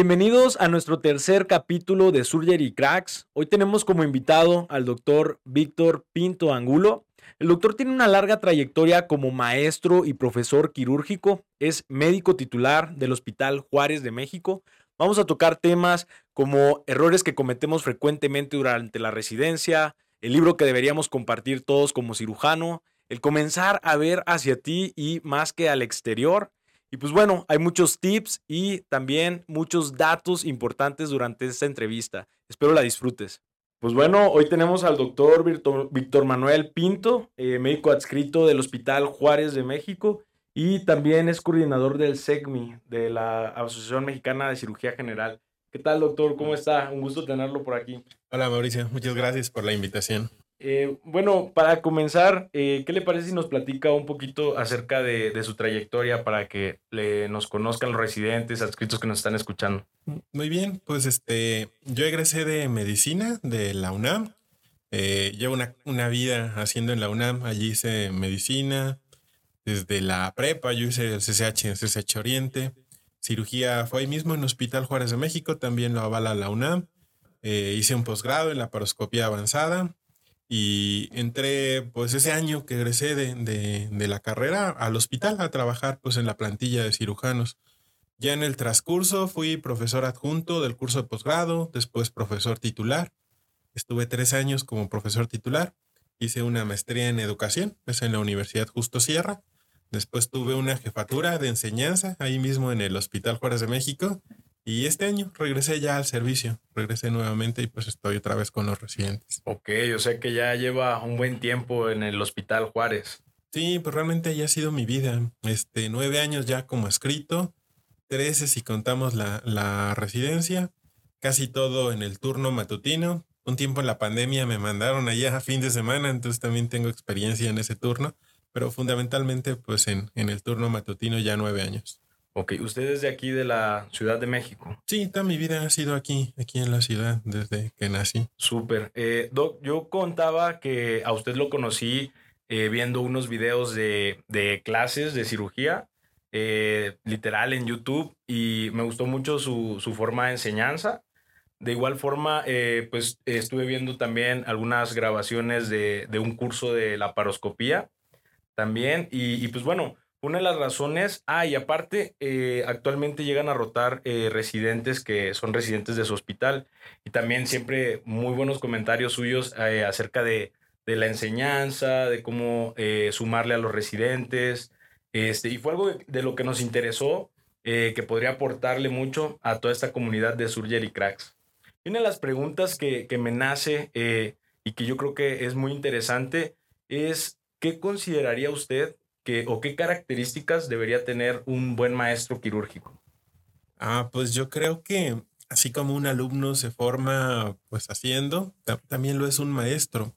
Bienvenidos a nuestro tercer capítulo de Surgery Cracks. Hoy tenemos como invitado al doctor Víctor Pinto Angulo. El doctor tiene una larga trayectoria como maestro y profesor quirúrgico. Es médico titular del Hospital Juárez de México. Vamos a tocar temas como errores que cometemos frecuentemente durante la residencia, el libro que deberíamos compartir todos como cirujano, el comenzar a ver hacia ti y más que al exterior, y pues bueno, hay muchos tips y también muchos datos importantes durante esta entrevista. Espero la disfrutes. Pues bueno, hoy tenemos al doctor Víctor Manuel Pinto, eh, médico adscrito del Hospital Juárez de México y también es coordinador del SECMI, de la Asociación Mexicana de Cirugía General. ¿Qué tal, doctor? ¿Cómo está? Un gusto tenerlo por aquí. Hola, Mauricio. Muchas gracias por la invitación. Eh, bueno, para comenzar, eh, ¿qué le parece si nos platica un poquito acerca de, su trayectoria para que le, nos conozcan los residentes, adscritos que nos están escuchando? Muy bien, pues este, yo egresé de medicina de la UNAM. Eh, llevo una, vida haciendo en la UNAM. Allí hice medicina. Desde la prepa yo hice el CCH, CCH Oriente. Cirugía fue ahí mismo en Hospital Juárez de México, también lo avala la UNAM. hice un posgrado en la paroscopía avanzada y entré pues ese año que egresé de, la carrera al hospital a trabajar pues en la plantilla de cirujanos. Ya en el transcurso fui profesor adjunto del curso de posgrado, después profesor titular. Estuve tres años como profesor titular. Hice una maestría en educación, pues en la Universidad Justo Sierra. Después tuve una jefatura de enseñanza ahí mismo en el Hospital Juárez de México y este año regresé ya al servicio, regresé nuevamente y pues estoy otra vez con los residentes. Ok, yo sé que ya lleva un buen tiempo en el Hospital Juárez. Sí, pues realmente ya ha sido mi vida. Este, nueve años ya como escrito, trece si contamos la, la residencia, casi todo en el turno matutino. Un tiempo en la pandemia me mandaron allá a fin de semana, entonces también tengo experiencia en ese turno, pero fundamentalmente pues en, en el turno matutino ya nueve años. Ok, usted es de aquí de la Ciudad de México. Sí, toda mi vida ha sido aquí, aquí en la ciudad, desde que nací. Súper. Eh, Doc, yo contaba que a usted lo conocí eh, viendo unos videos de, clases de cirugía, eh, literal en YouTube, y me gustó mucho su, forma de enseñanza. De igual forma, pues estuve viendo también algunas grabaciones de, un curso de laparoscopía también, y pues bueno, una de las razones, ah, y aparte, eh, actualmente llegan a rotar eh, residentes que son residentes de su hospital y también siempre muy buenos comentarios suyos eh, acerca de, la enseñanza, de cómo sumarle a los residentes. Este, y fue algo de lo que nos interesó, que podría aportarle mucho a toda esta comunidad de Surgery Cracks. Una de las preguntas que, que me nace y que yo creo que es muy interesante es, ¿qué consideraría usted o qué características debería tener un buen maestro quirúrgico? Ah, pues yo creo que así como un alumno se forma pues haciendo, también lo es un maestro.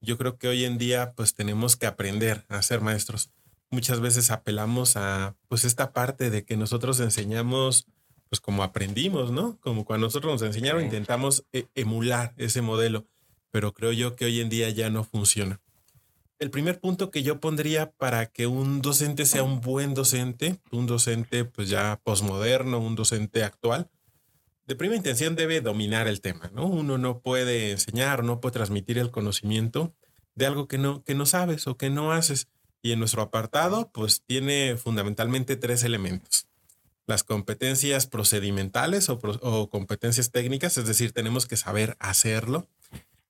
Yo creo que hoy en día pues tenemos que aprender a ser maestros. Muchas veces apelamos a pues esta parte de que nosotros enseñamos pues como aprendimos, ¿no? Como cuando nosotros nos enseñaron intentamos e-, emular ese modelo, pero creo yo que hoy en día ya no funciona el primer punto que yo pondría para que un docente sea un buen docente, un docente pues ya posmoderno, un docente actual, de primera intención debe dominar el tema, ¿no? Uno no puede enseñar, no puede transmitir el conocimiento de algo que no, que no sabes o que no haces. Y en nuestro apartado, pues tiene fundamentalmente tres elementos. Las competencias procedimentales o, o competencias técnicas, es decir, tenemos que saber hacerlo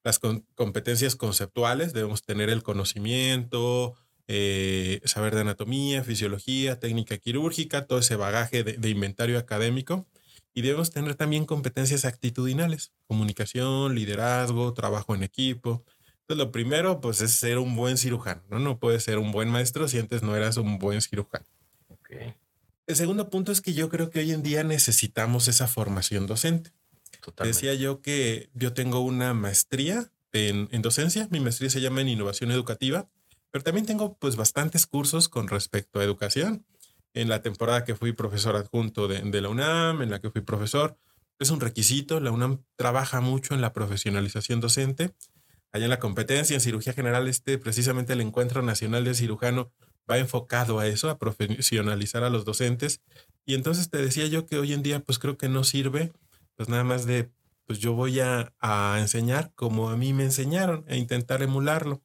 las competencias conceptuales, debemos tener el conocimiento, eh, saber de anatomía, fisiología, técnica quirúrgica, todo ese bagaje de, inventario académico. Y debemos tener también competencias actitudinales, comunicación, liderazgo, trabajo en equipo. Entonces, lo primero, pues, es ser un buen cirujano, ¿no? No puedes ser un buen maestro si antes no eras un buen cirujano. El segundo punto es que yo creo que hoy en día necesitamos esa formación docente. Decía yo que yo tengo una maestría en, docencia, mi maestría se llama en innovación educativa, pero también tengo pues bastantes cursos con respecto a educación. En la temporada que fui profesor adjunto de, de la UNAM, en la que fui profesor, es un requisito, la UNAM trabaja mucho en la profesionalización docente. Allá en la competencia en cirugía general, este precisamente el Encuentro Nacional de Cirujano va enfocado a eso, a profesionalizar a los docentes. Y entonces te decía yo que hoy en día pues creo que no sirve pues nada más de pues yo voy a, a enseñar como a mí me enseñaron e intentar emularlo.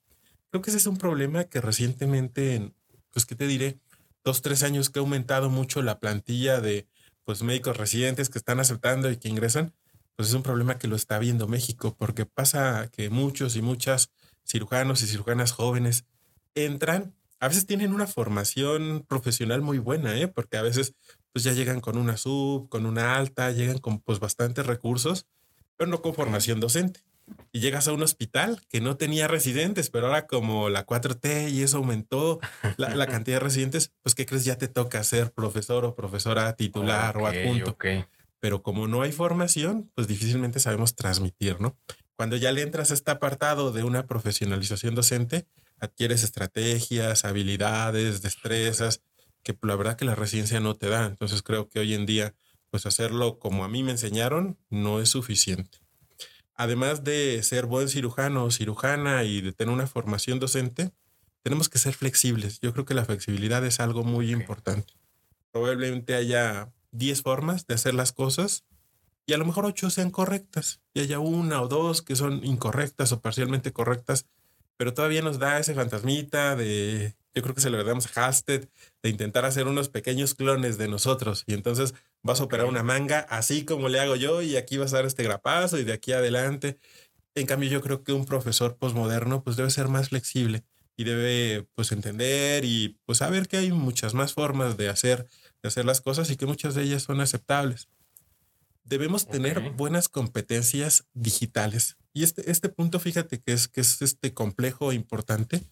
Creo que ese es un problema que recientemente, pues, ¿qué te diré? Dos, tres años que ha aumentado mucho la plantilla de, pues, médicos residentes que están aceptando y que ingresan, pues es un problema que lo está viendo México, porque pasa que muchos y muchas cirujanos y cirujanas jóvenes entran, a veces tienen una formación profesional muy buena, ¿eh? porque a veces pues ya llegan con una sub, con una alta, llegan con pues bastantes recursos, pero no con formación docente y llegas a un hospital que no tenía residentes, pero ahora como la 4T y eso aumentó la, cantidad de residentes, pues ¿qué crees? Ya te toca ser profesor o profesora titular o adjunto. Pero como no hay formación, pues difícilmente sabemos transmitir, ¿no? Cuando ya le entras a este apartado de una profesionalización docente, adquieres estrategias, habilidades, destrezas, que la verdad que la residencia no te da. Entonces creo que hoy en día, pues hacerlo como a mí me enseñaron no es suficiente además de ser buen cirujano o cirujana y de tener una formación docente, tenemos que ser flexibles. Yo creo que la flexibilidad es algo muy importante. Probablemente haya 10 formas de hacer las cosas y a lo mejor 8 sean correctas y haya una o dos que son incorrectas o parcialmente correctas, pero todavía nos da ese fantasmita de yo creo que se lo damos a Hasted de intentar hacer unos pequeños clones de nosotros. Y entonces vas a operar una manga así como le hago yo y aquí vas a dar este grapazo y de aquí adelante. En cambio, yo creo que un profesor posmoderno pues debe ser más flexible y debe pues entender y pues saber que hay muchas más formas de hacer, de hacer las cosas y que muchas de ellas son aceptables. Debemos tener buenas competencias digitales. Y este, este punto, fíjate que es, que es este complejo importante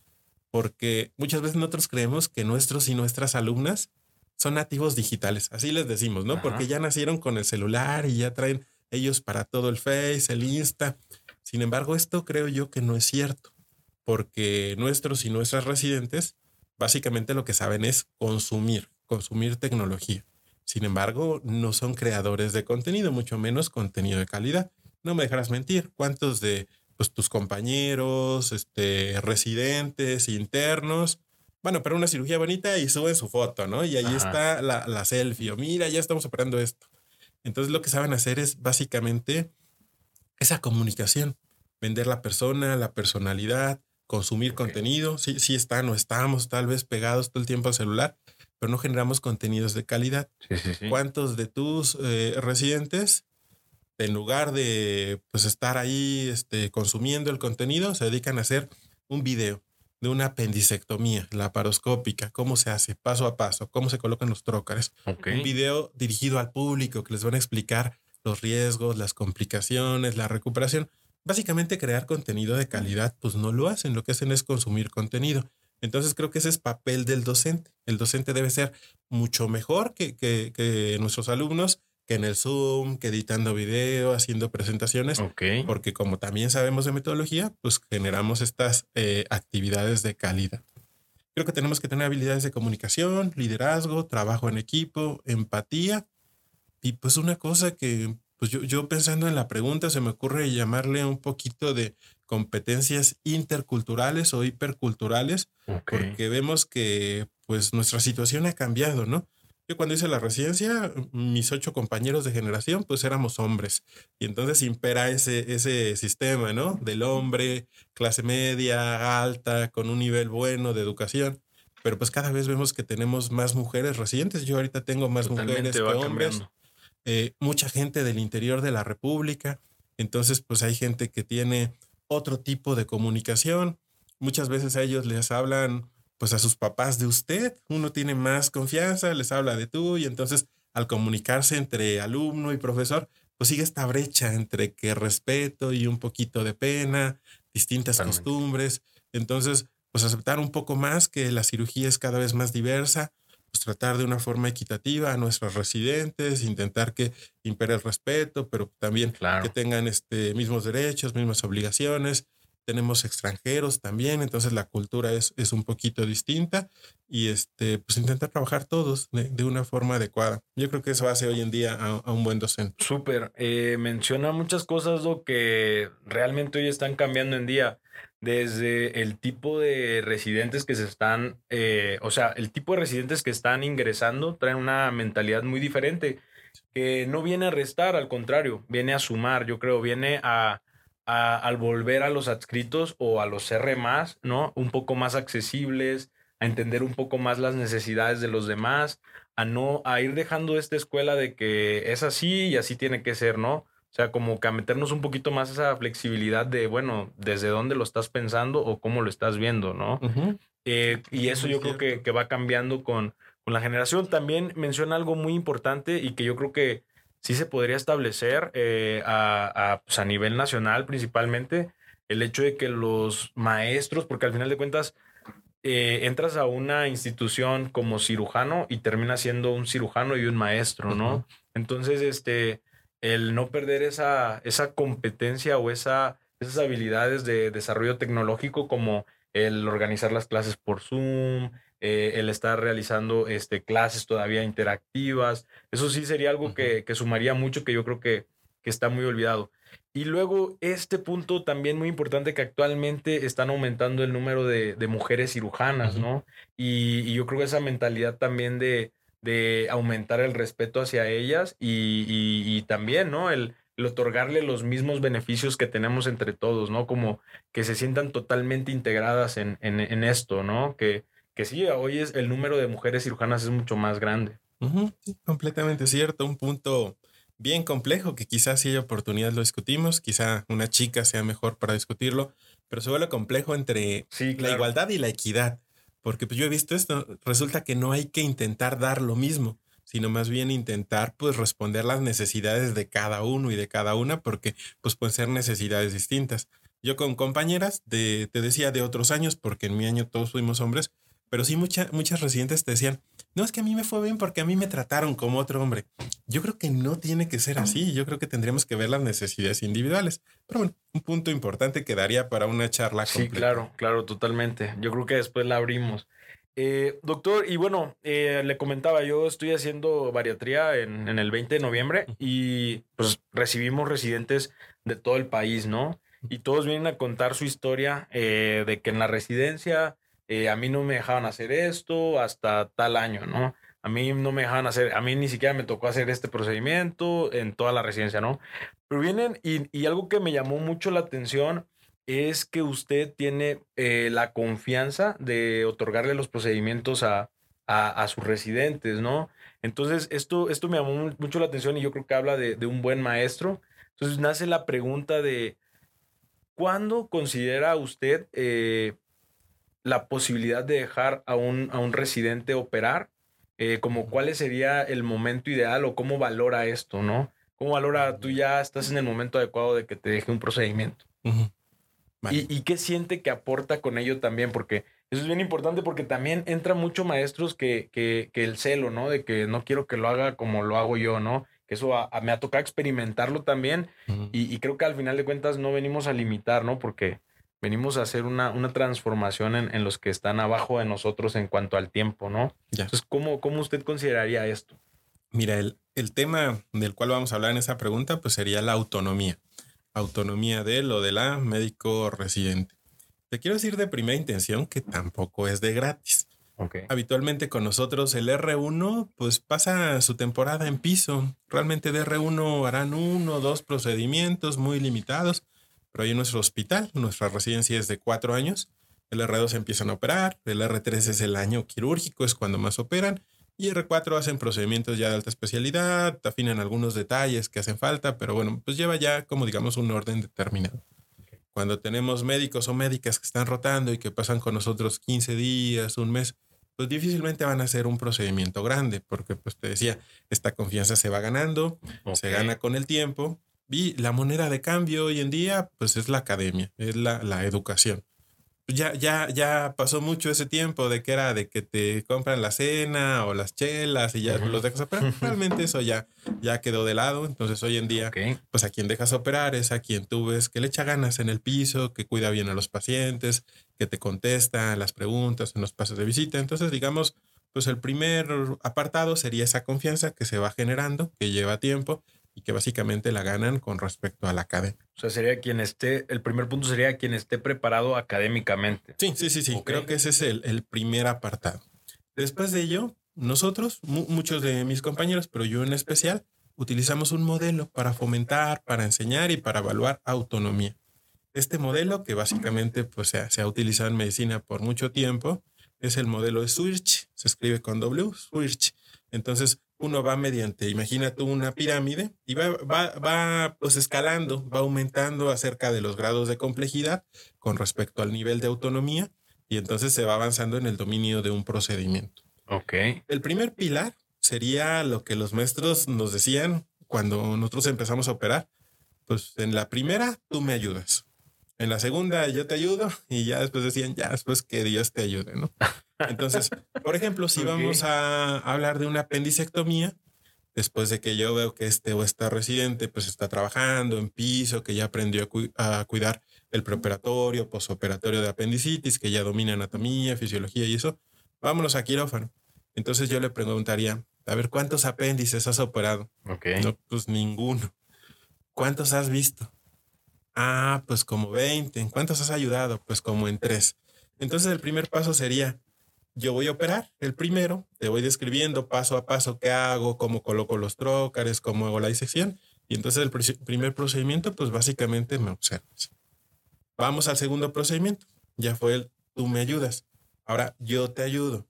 porque muchas veces nosotros creemos que nuestros y nuestras alumnas son nativos digitales, así les decimos, ¿no? Porque ya nacieron con el celular y ya traen ellos para todo el Face, el Insta. Sin embargo, esto creo yo que no es cierto, porque nuestros y nuestras residentes básicamente lo que saben es consumir, consumir tecnología. Sin embargo, no son creadores de contenido, mucho menos contenido de calidad. No me dejarás mentir, ¿cuántos de pues tus compañeros, este, residentes, internos. Bueno, pero una cirugía bonita y suben su foto, ¿no? Y ahí está la, la selfie, o mira, ya estamos operando esto. Entonces lo que saben hacer es básicamente esa comunicación, vender la persona, la personalidad, consumir contenido. Sí, sí están o estamos tal vez pegados todo el tiempo al celular, pero no generamos contenidos de calidad. ¿Cuántos de tus eh, residentes en lugar de pues estar ahí este, consumiendo el contenido, se dedican a hacer un video de una apendicectomía laparoscópica, cómo se hace paso a paso, cómo se colocan los trócares. Un video dirigido al público que les van a explicar los riesgos, las complicaciones, la recuperación. Básicamente crear contenido de calidad, pues no lo hacen, lo que hacen es consumir contenido. Entonces creo que ese es papel del docente. El docente debe ser mucho mejor que, que, que nuestros alumnos que en el Zoom, que editando video, haciendo presentaciones. Porque como también sabemos de metodología, pues generamos estas eh, actividades de calidad. Creo que tenemos que tener habilidades de comunicación, liderazgo, trabajo en equipo, empatía. Y pues una cosa que, pues yo, yo pensando en la pregunta, se me ocurre llamarle un poquito de competencias interculturales o hiperculturales, porque vemos que pues nuestra situación ha cambiado, ¿no? Yo cuando hice la residencia, mis ocho compañeros de generación, pues éramos hombres. Y entonces impera ese, ese sistema, ¿no? Del hombre, clase media, alta, con un nivel bueno de educación. Pero pues cada vez vemos que tenemos más mujeres residentes. Yo ahorita tengo más mujeres que hombres. Eh, mucha gente del interior de la República. Entonces, pues hay gente que tiene otro tipo de comunicación. Muchas veces a ellos les hablan pues a sus papás de usted. Uno tiene más confianza, les habla de tú y entonces al comunicarse entre alumno y profesor, pues sigue esta brecha entre que respeto y un poquito de pena, distintas costumbres. Entonces, pues aceptar un poco más que la cirugía es cada vez más diversa, pues tratar de una forma equitativa a nuestros residentes, intentar que impere el respeto, pero también que tengan este, mismos derechos, mismas obligaciones tenemos extranjeros también, entonces la cultura es, es un poquito distinta y este, pues intentar trabajar todos de, una forma adecuada. Yo creo que eso hace hoy en día a, un buen docente. Súper, eh, menciona muchas cosas lo que realmente hoy están cambiando en día. desde el tipo de residentes que se están, eh, o sea, el tipo de residentes que están ingresando traen una mentalidad muy diferente, que no viene a restar, al contrario, viene a sumar, yo creo, viene a, al volver a los adscritos o a los R ¿no? Un poco más accesibles, a entender un poco más las necesidades de los demás, a no, a ir dejando esta escuela de que es así y así tiene que ser, ¿no? O sea, como que a meternos un poquito más esa flexibilidad de, bueno, desde dónde lo estás pensando o cómo lo estás viendo, ¿no? Eh, y eso yo creo que, que, va cambiando con, con la generación. También menciona algo muy importante y que yo creo que sí se podría establecer eh, a, a, pues a nivel nacional principalmente, el hecho de que los maestros, porque al final de cuentas, eh, entras a una institución como cirujano y terminas siendo un cirujano y un maestro, ¿no? Entonces, este, el no perder esa, esa competencia o esa, esas habilidades de desarrollo tecnológico como el organizar las clases por Zoom, eh, el estar realizando este, clases todavía interactivas. Eso sí sería algo que, que, sumaría mucho, que yo creo que, que está muy olvidado. Y luego este punto también muy importante que actualmente están aumentando el número de, de mujeres cirujanas, ¿no? Y, y, yo creo que esa mentalidad también de, de aumentar el respeto hacia ellas y, y, también, ¿no? El, el, otorgarle los mismos beneficios que tenemos entre todos, ¿no? Como que se sientan totalmente integradas en, en, en esto, ¿no? Que, que sí, hoy es el número de mujeres cirujanas es mucho más grande. completamente cierto, un punto bien complejo que quizás si hay oportunidad lo discutimos, quizá una chica sea mejor para discutirlo, pero se vuelve complejo entre la igualdad y la equidad. Porque pues yo he visto esto, resulta que no hay que intentar dar lo mismo, sino más bien intentar pues responder las necesidades de cada uno y de cada una, porque pues pueden ser necesidades distintas. Yo con compañeras de, te decía de otros años, porque en mi año todos fuimos hombres, pero sí muchas residentes te decían, no es que a mí me fue bien porque a mí me trataron como otro hombre. Yo creo que no tiene que ser así, yo creo que tendríamos que ver las necesidades individuales. Pero bueno, un punto importante quedaría para una charla. Sí, claro, claro, totalmente. Yo creo que después la abrimos. Eh, doctor, y bueno, eh, le comentaba, yo estoy haciendo bariatría en, en, el 20 de noviembre y pues recibimos residentes de todo el país, ¿no? Y todos vienen a contar su historia eh, de que en la residencia eh, a mí no me dejaban hacer esto hasta tal año, ¿no? A mí no me dejaban hacer, a mí ni siquiera me tocó hacer este procedimiento en toda la residencia, ¿no? Pero vienen y, y algo que me llamó mucho la atención es que usted tiene eh, la confianza de otorgarle los procedimientos a, a, a, sus residentes, ¿no? Entonces, esto, esto me llamó mucho la atención y yo creo que habla de, de un buen maestro. Entonces, nace la pregunta de, ¿cuándo considera usted eh, la posibilidad de dejar a un, a un residente operar, eh, como cuál sería el momento ideal o cómo valora esto, ¿no? ¿Cómo valora tú ya estás en el momento adecuado de que te deje un procedimiento? ¿Y, ¿Y, qué siente que aporta con ello también? Porque eso es bien importante porque también entra mucho maestros que, que, que el celo, ¿no? De que no quiero que lo haga como lo hago yo, ¿no? Que eso me ha tocado experimentarlo también y, y, creo que al final de cuentas no venimos a limitar, ¿no? Porque venimos a hacer una, una transformación en, en, los que están abajo de nosotros en cuanto al tiempo, ¿no? Ya. Entonces, ¿cómo, ¿cómo usted consideraría esto? Mira, el, el tema del cual vamos a hablar en esa pregunta, pues sería la autonomía. Autonomía de él o de la médico residente. Te quiero decir de primera intención que tampoco es de gratis. Okay. Habitualmente con nosotros el R1 pues pasa su temporada en piso. Realmente de R1 harán uno o dos procedimientos muy limitados pero ahí en nuestro hospital, nuestra residencia es de cuatro años. El R2 empiezan a operar, el R3 es el año quirúrgico, es cuando más operan, y R4 hacen procedimientos ya de alta especialidad, afinan algunos detalles que hacen falta, pero bueno, pues lleva ya como digamos un orden determinado. Cuando tenemos médicos o médicas que están rotando y que pasan con nosotros 15 días, un mes, pues difícilmente van a hacer un procedimiento grande, porque pues te decía, esta confianza se va ganando, okay. se gana con el tiempo, y la moneda de cambio hoy en día, pues es la academia, es la, la educación. Ya, ya, ya pasó mucho ese tiempo de que era de que te compran la cena o las chelas y ya uh -huh. los dejas operar. Realmente eso ya, ya quedó de lado. Entonces hoy en día, okay. pues a quien dejas operar es a quien tú ves que le echa ganas en el piso, que cuida bien a los pacientes, que te contesta las preguntas en los pasos de visita. Entonces, digamos, pues el primer apartado sería esa confianza que se va generando, que lleva tiempo y que básicamente la ganan con respecto a la academia. O sea, sería quien esté, el primer punto sería quien esté preparado académicamente. Sí, sí, sí, sí. Creo que ese es el, el, primer apartado. Después de ello, nosotros, muchos de mis compañeros, pero yo en especial, utilizamos un modelo para fomentar, para enseñar y para evaluar autonomía. Este modelo, que básicamente pues, se, se ha utilizado en medicina por mucho tiempo, es el modelo de Swirch, se escribe con W, Swirch. Entonces, uno va mediante, imagínate una pirámide y va, va, va pues escalando, va aumentando acerca de los grados de complejidad con respecto al nivel de autonomía y entonces se va avanzando en el dominio de un procedimiento. Ok. El primer pilar sería lo que los maestros nos decían cuando nosotros empezamos a operar. Pues en la primera, tú me ayudas. En la segunda, yo te ayudo. Y ya después decían, ya después que Dios te ayude, ¿no? Entonces, por ejemplo, si vamos a hablar de una apendicectomía, después de que yo veo que este o esta residente pues está trabajando en piso, que ya aprendió a, cuidar el preoperatorio, posoperatorio de apendicitis, que ya domina anatomía, fisiología y eso, vámonos a quirófano. Entonces yo le preguntaría, a ver, ¿cuántos apéndices has operado? Ok. No, pues ninguno. ¿Cuántos has visto? Ah, pues como 20. ¿Cuántos has ayudado? Pues como en tres. Entonces el primer paso sería, yo voy a operar el primero, te voy describiendo paso a paso qué hago, cómo coloco los trócares, cómo hago la disección. Y entonces el primer procedimiento, pues básicamente me observas. Vamos al segundo procedimiento. Ya fue el, tú me ayudas. Ahora yo te ayudo.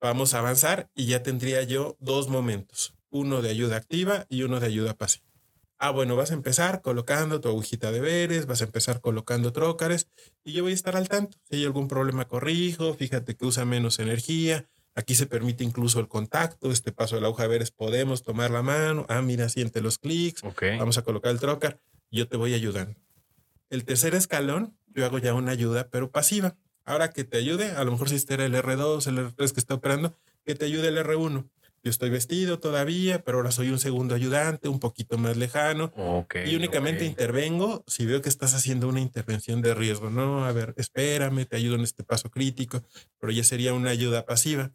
Vamos a avanzar y ya tendría yo dos momentos. Uno de ayuda activa y uno de ayuda pasiva. Ah, bueno, vas a empezar colocando tu agujita de veres, vas a empezar colocando trócares y yo voy a estar al tanto. Si hay algún problema, corrijo. Fíjate que usa menos energía. Aquí se permite incluso el contacto. Este paso de la aguja de veres podemos tomar la mano. Ah, mira, siente los clics. Vamos a colocar el trócar. Yo te voy ayudando. El tercer escalón, yo hago ya una ayuda, pero pasiva. Ahora que te ayude, a lo mejor si este era el R2, el R3 que está operando, que te ayude el R1. Yo estoy vestido todavía, pero ahora soy un segundo ayudante, un poquito más lejano. y únicamente intervengo si veo que estás haciendo una intervención de riesgo. No, a ver, espérame, te ayudo en este paso crítico, pero ya sería una ayuda pasiva.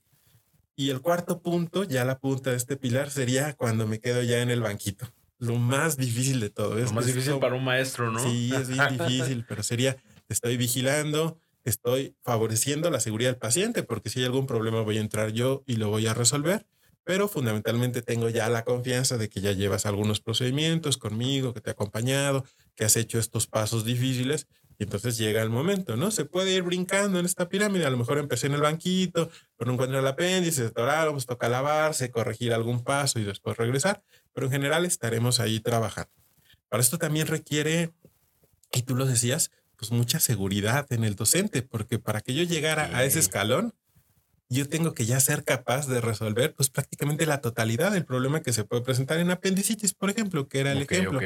Y el cuarto punto, ya la punta de este pilar, sería cuando me quedo ya en el banquito. Lo más difícil de todo. Lo más difícil para un maestro, ¿no? Sí, es bien difícil, pero sería, estoy vigilando, estoy favoreciendo la seguridad del paciente, porque si hay algún problema voy a entrar yo y lo voy a resolver pero fundamentalmente tengo ya la confianza de que ya llevas algunos procedimientos conmigo, que te he acompañado, que has hecho estos pasos difíciles y entonces llega el momento, ¿no? Se puede ir brincando en esta pirámide, a lo mejor empecé en el banquito, pero no encuentro el apéndice, atoraron, pues toca lavarse, corregir algún paso y después regresar, pero en general estaremos ahí trabajando. Para esto también requiere, y tú lo decías, pues mucha seguridad en el docente, porque para que yo llegara a ese escalón, yo tengo que ya ser capaz de resolver pues prácticamente la totalidad del problema que se puede presentar en apendicitis, por ejemplo, que era el ejemplo.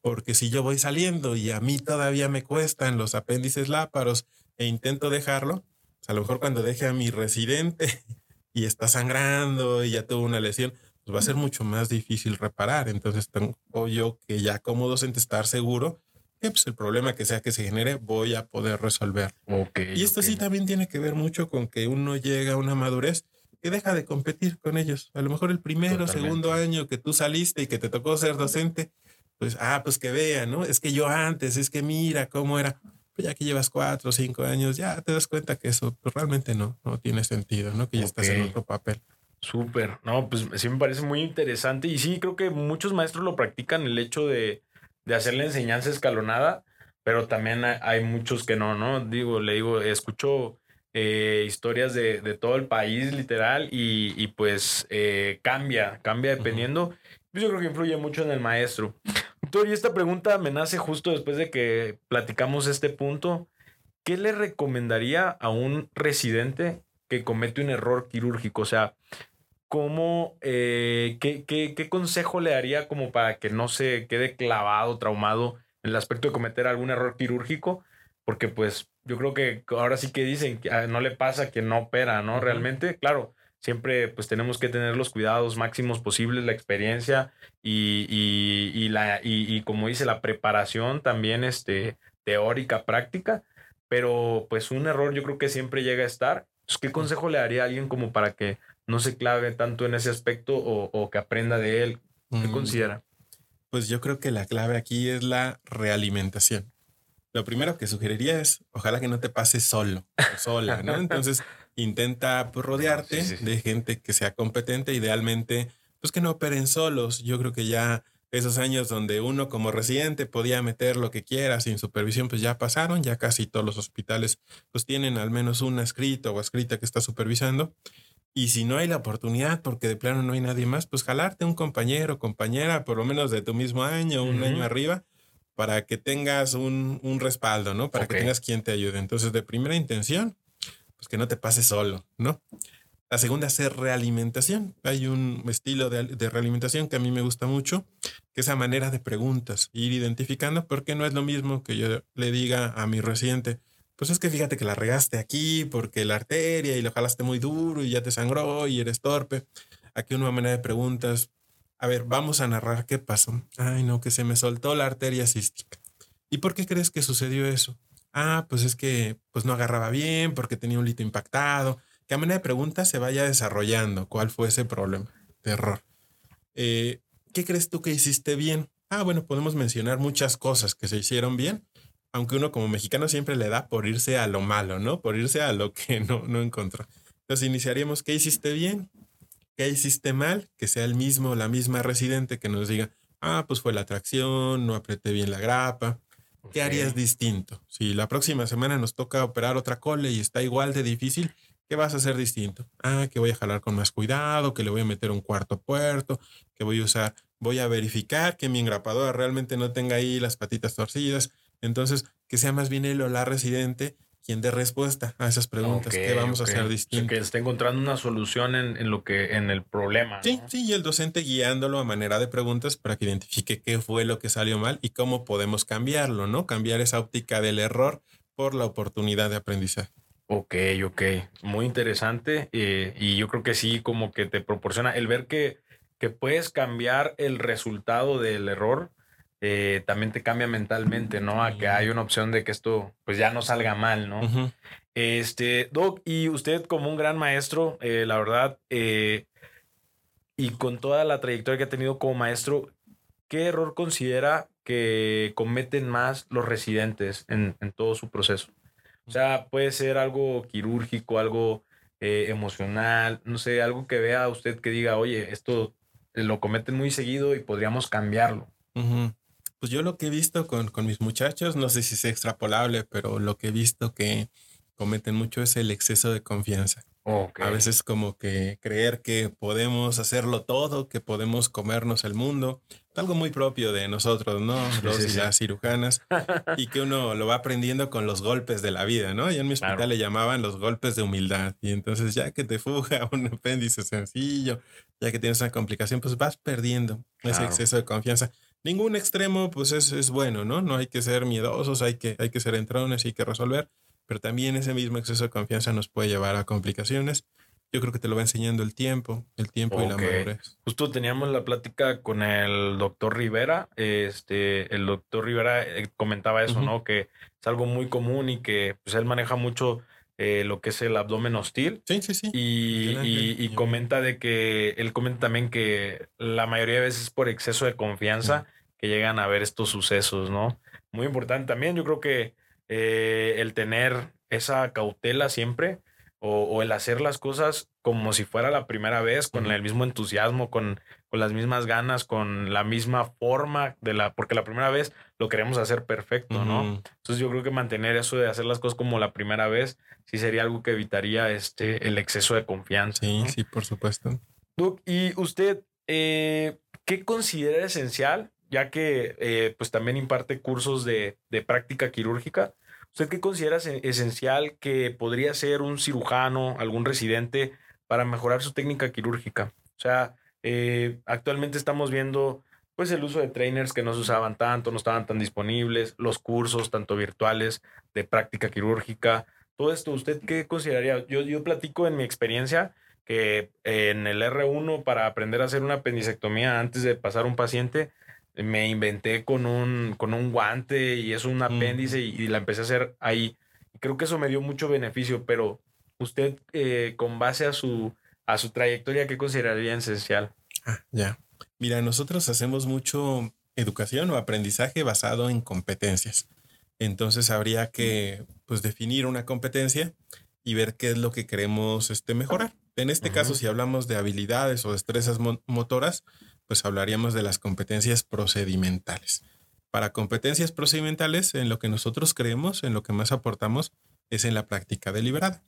Porque si yo voy saliendo y a mí todavía me cuestan los apéndices láparos e intento dejarlo, pues, a lo mejor cuando deje a mi residente y está sangrando y ya tuvo una lesión, pues va a ser mucho más difícil reparar. Entonces tengo yo que ya como docente estar seguro pues el problema que sea que se genere voy a poder resolver. Okay, y esto sí también tiene que ver mucho con que uno llega a una madurez que deja de competir con ellos. A lo mejor el primero, o segundo año que tú saliste y que te tocó ser docente, pues, ah, pues que vean, ¿no? Es que yo antes, es que mira cómo era. Pues ya que llevas cuatro o cinco años, ya te das cuenta que eso pues, realmente no, no tiene sentido, ¿no? Que ya estás en otro papel. Súper, no, pues sí me parece muy interesante y sí creo que muchos maestros lo practican el hecho de, de hacer la enseñanza escalonada, pero también hay muchos que no, ¿no? Digo, le digo, escucho eh, historias de, de, todo el país, literal, y, y pues eh, cambia, cambia dependiendo. Yo creo que influye mucho en el maestro. Doctor, y esta pregunta me nace justo después de que platicamos este punto. ¿Qué le recomendaría a un residente que comete un error quirúrgico? O sea, ¿cómo, eh, qué, qué, qué, consejo le daría como para que no se quede clavado, traumado en el aspecto de cometer algún error quirúrgico? Porque pues yo creo que ahora sí que dicen que ah, no le pasa a quien no opera, ¿no? Realmente, claro, siempre pues tenemos que tener los cuidados máximos posibles, la experiencia y, y, y la, y, y, como dice, la preparación también este, teórica, práctica, pero pues un error yo creo que siempre llega a estar. ¿Qué consejo le daría a alguien como para que no se clave tanto en ese aspecto o, que aprenda de él. ¿Qué mm. considera? Pues yo creo que la clave aquí es la realimentación. Lo primero que sugeriría es, ojalá que no te pases solo o sola, ¿no? Entonces, intenta rodearte de gente que sea competente, idealmente, pues que no operen solos. Yo creo que ya esos años donde uno como residente podía meter lo que quiera sin supervisión, pues ya pasaron, ya casi todos los hospitales pues tienen al menos una escrita o escrita que está supervisando. Y si no hay la oportunidad, porque de plano no hay nadie más, pues jalarte un compañero, compañera, por lo menos de tu mismo año, un año arriba, para que tengas un, respaldo, ¿no? Para que tengas quien te ayude. Entonces, de primera intención, pues que no te pases solo, ¿no? La segunda es realimentación. Hay un estilo de, de, realimentación que a mí me gusta mucho, que es a manera de preguntas, ir identificando, porque no es lo mismo que yo le diga a mi residente, pues es que fíjate que la regaste aquí porque la arteria y lo jalaste muy duro y ya te sangró y eres torpe. Aquí una manera de preguntas. A ver, vamos a narrar qué pasó. Ay, no, que se me soltó la arteria cística. ¿Y por qué crees que sucedió eso? Ah, pues es que pues no agarraba bien porque tenía un lito impactado que a manera de pregunta se vaya desarrollando cuál fue ese problema de error. Eh, ¿Qué crees tú que hiciste bien? Ah, bueno, podemos mencionar muchas cosas que se hicieron bien, aunque uno como mexicano siempre le da por irse a lo malo, ¿no? Por irse a lo que no, no encontró. Entonces iniciaríamos, ¿qué hiciste bien? ¿Qué hiciste mal? Que sea el mismo, la misma residente que nos diga, ah, pues fue la tracción, no apreté bien la grapa. ¿Qué harías distinto? Si la próxima semana nos toca operar otra cole y está igual de difícil, ¿Qué vas a hacer distinto? Ah, que voy a jalar con más cuidado, que le voy a meter un cuarto puerto, que voy a usar, voy a verificar que mi engrapadora realmente no tenga ahí las patitas torcidas. Entonces, que sea más bien él o la residente quien dé respuesta a esas preguntas. ¿Qué vamos a hacer distinto? que esté encontrando una solución en, lo que, en el problema. Sí, sí, y el docente guiándolo a manera de preguntas para que identifique qué fue lo que salió mal y cómo podemos cambiarlo, ¿no? Cambiar esa óptica del error por la oportunidad de aprendizaje. Ok, ok. Muy interesante. Eh, y yo creo que sí, como que te proporciona el ver que, que puedes cambiar el resultado del error, eh, también te cambia mentalmente, ¿no? A que hay una opción de que esto pues ya no salga mal, ¿no? Este, Doc, y usted como un gran maestro, eh, la verdad, y con toda la trayectoria que ha tenido como maestro, ¿qué error considera que cometen más los residentes en, en todo su proceso? O sea, puede ser algo quirúrgico, algo eh, emocional, no sé, algo que vea usted que diga, oye, esto lo cometen muy seguido y podríamos cambiarlo. Pues yo lo que he visto con, con mis muchachos, no sé si es extrapolable, pero lo que he visto que cometen mucho es el exceso de confianza. A veces como que creer que podemos hacerlo todo, que podemos comernos el mundo, algo muy propio de nosotros, ¿no? Los y las cirujanas, y que uno lo va aprendiendo con los golpes de la vida, ¿no? Y en mi hospital le llamaban los golpes de humildad. Y entonces ya que te fuga un apéndice sencillo, ya que tienes una complicación, pues vas perdiendo ese exceso de confianza. Ningún extremo, pues es, es bueno, ¿no? No hay que ser miedosos, hay que, hay que ser entrones, hay que resolver pero también ese mismo exceso de confianza nos puede llevar a complicaciones. Yo creo que te lo va enseñando el tiempo, el tiempo y la madurez. Justo teníamos la plática con el doctor Rivera. Este, el doctor Rivera eh, comentaba eso, ¿no? Que es algo muy común y que pues, él maneja mucho eh, lo que es el abdomen hostil. Sí, sí, sí. Y, y, comenta de que, él comenta también que la mayoría de veces por exceso de confianza que llegan a ver estos sucesos, ¿no? Muy importante también, yo creo que eh, el tener esa cautela siempre o, el hacer las cosas como si fuera la primera vez, con el mismo entusiasmo, con, con, las mismas ganas, con la misma forma de la, porque la primera vez lo queremos hacer perfecto, ¿no? Entonces yo creo que mantener eso de hacer las cosas como la primera vez, sí sería algo que evitaría este, el exceso de confianza. Sí, sí, por supuesto. y usted, eh, ¿qué considera esencial ya que eh, pues también imparte cursos de, práctica quirúrgica. ¿Usted qué considera esencial que podría ser un cirujano, algún residente, para mejorar su técnica quirúrgica? O sea, eh, actualmente estamos viendo pues el uso de trainers que no se usaban tanto, no estaban tan disponibles, los cursos tanto virtuales de práctica quirúrgica, todo esto, ¿usted qué consideraría? Yo, yo platico en mi experiencia que en el R1 para aprender a hacer una apendicectomía antes de pasar un paciente, me inventé con un, con un guante y es un apéndice y, la empecé a hacer ahí. Creo que eso me dio mucho beneficio, pero usted eh, con base a su, a su trayectoria, ¿qué consideraría esencial? Ah, ya. Mira, nosotros hacemos mucho educación o aprendizaje basado en competencias. Entonces habría que pues, definir una competencia y ver qué es lo que queremos este, mejorar. En este caso, si hablamos de habilidades o destrezas motoras, pues hablaríamos de las competencias procedimentales. Para competencias procedimentales, en lo que nosotros creemos, en lo que más aportamos, es en la práctica deliberada.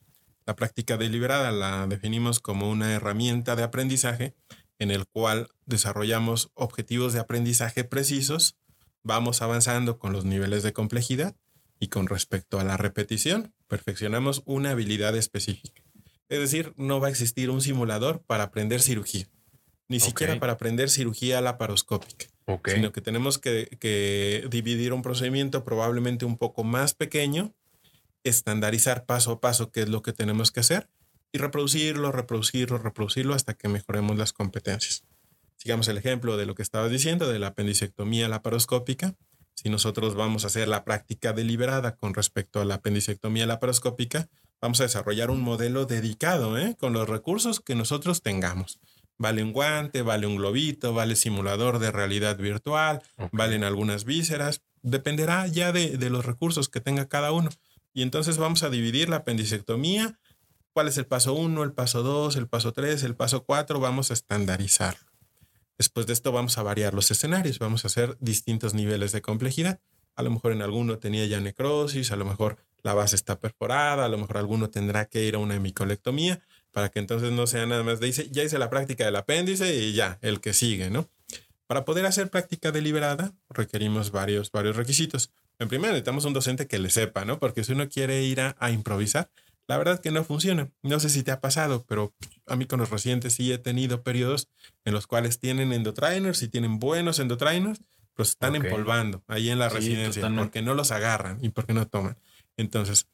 La práctica deliberada la definimos como una herramienta de aprendizaje en el cual desarrollamos objetivos de aprendizaje precisos, vamos avanzando con los niveles de complejidad y con respecto a la repetición, perfeccionamos una habilidad específica. Es decir, no va a existir un simulador para aprender cirugía, ni siquiera para aprender cirugía laparoscópica, sino que tenemos que, dividir un procedimiento probablemente un poco más pequeño, estandarizar paso a paso qué es lo que tenemos que hacer y reproducirlo, reproducirlo, reproducirlo hasta que mejoremos las competencias. Sigamos el ejemplo de lo que estabas diciendo de la apendicectomía laparoscópica. Si nosotros vamos a hacer la práctica deliberada con respecto a la apendicectomía laparoscópica, vamos a desarrollar un modelo dedicado ¿eh? con los recursos que nosotros tengamos. Vale un guante, vale un globito, vale simulador de realidad virtual, valen algunas vísceras. Dependerá ya de, de los recursos que tenga cada uno. Y entonces vamos a dividir la apendicectomía. ¿Cuál es el paso 1, el paso 2, el paso 3, el paso 4? Vamos a estandarizar. Después de esto vamos a variar los escenarios, vamos a hacer distintos niveles de complejidad. A lo mejor en alguno tenía ya necrosis, a lo mejor la base está perforada, a lo mejor alguno tendrá que ir a una hemicolectomía para que entonces no sea nada más de dice, ya hice la práctica del apéndice y ya, el que sigue, ¿no? Para poder hacer práctica deliberada requerimos varios, varios requisitos. En primer necesitamos un docente que le sepa, ¿no? Porque si uno quiere ir a, a improvisar, la verdad que no funciona. No sé si te ha pasado, pero a mí con los recientes sí he tenido periodos en los cuales tienen endotrainers y tienen buenos endotrainers, pues están empolvando ahí en la residencia porque no los agarran y porque no toman. Entonces,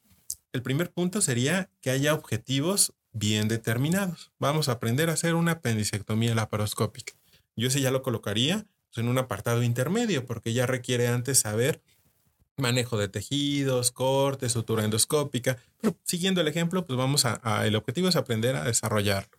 el primer punto sería que haya objetivos bien determinados. Vamos a aprender a hacer una apendicectomía laparoscópica. Yo ese ya lo colocaría en un apartado intermedio porque ya requiere antes saber manejo de tejidos, cortes, sutura endoscópica. Pero siguiendo el ejemplo, pues vamos a, el objetivo es aprender a desarrollarlo.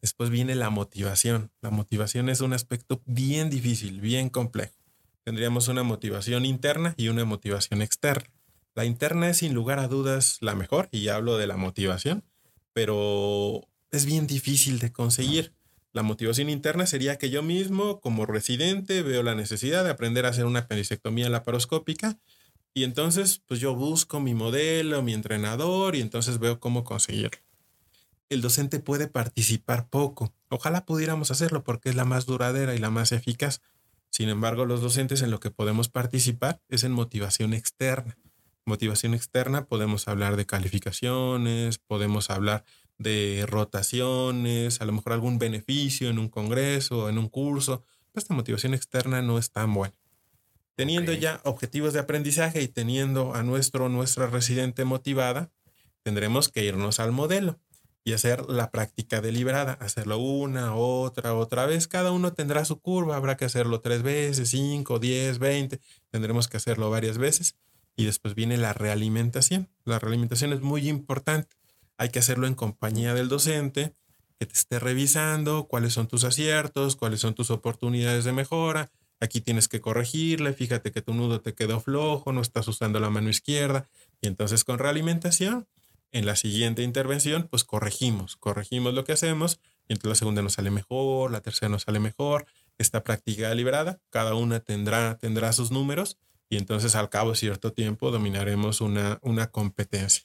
Después viene la motivación. La motivación es un aspecto bien difícil, bien complejo. Tendríamos una motivación interna y una motivación externa. La interna es sin lugar a dudas la mejor, y ya hablo de la motivación, pero es bien difícil de conseguir. La motivación interna sería que yo mismo, como residente, veo la necesidad de aprender a hacer una apendicectomía laparoscópica y entonces, pues yo busco mi modelo, mi entrenador y entonces veo cómo conseguirlo. El docente puede participar poco. Ojalá pudiéramos hacerlo porque es la más duradera y la más eficaz. Sin embargo, los docentes en lo que podemos participar es en motivación externa. Motivación externa podemos hablar de calificaciones, podemos hablar de rotaciones, a lo mejor algún beneficio en un congreso, en un curso. esta motivación externa no es tan buena. Teniendo ya objetivos de aprendizaje y teniendo a nuestro nuestra residente motivada, tendremos que irnos al modelo y hacer la práctica deliberada, hacerlo una, otra, otra vez. Cada uno tendrá su curva, habrá que hacerlo tres veces, cinco, diez, veinte, tendremos que hacerlo varias veces. Y después viene la realimentación. La realimentación es muy importante. Hay que hacerlo en compañía del docente, que te esté revisando cuáles son tus aciertos, cuáles son tus oportunidades de mejora, Aquí tienes que corregirle, fíjate que tu nudo te quedó flojo, no estás usando la mano izquierda. Y entonces con realimentación, en la siguiente intervención, pues corregimos, corregimos lo que hacemos. Y entonces la segunda nos sale mejor, la tercera nos sale mejor. Esta práctica deliberada, cada una tendrá, tendrá sus números y entonces al cabo de cierto tiempo dominaremos una, una competencia.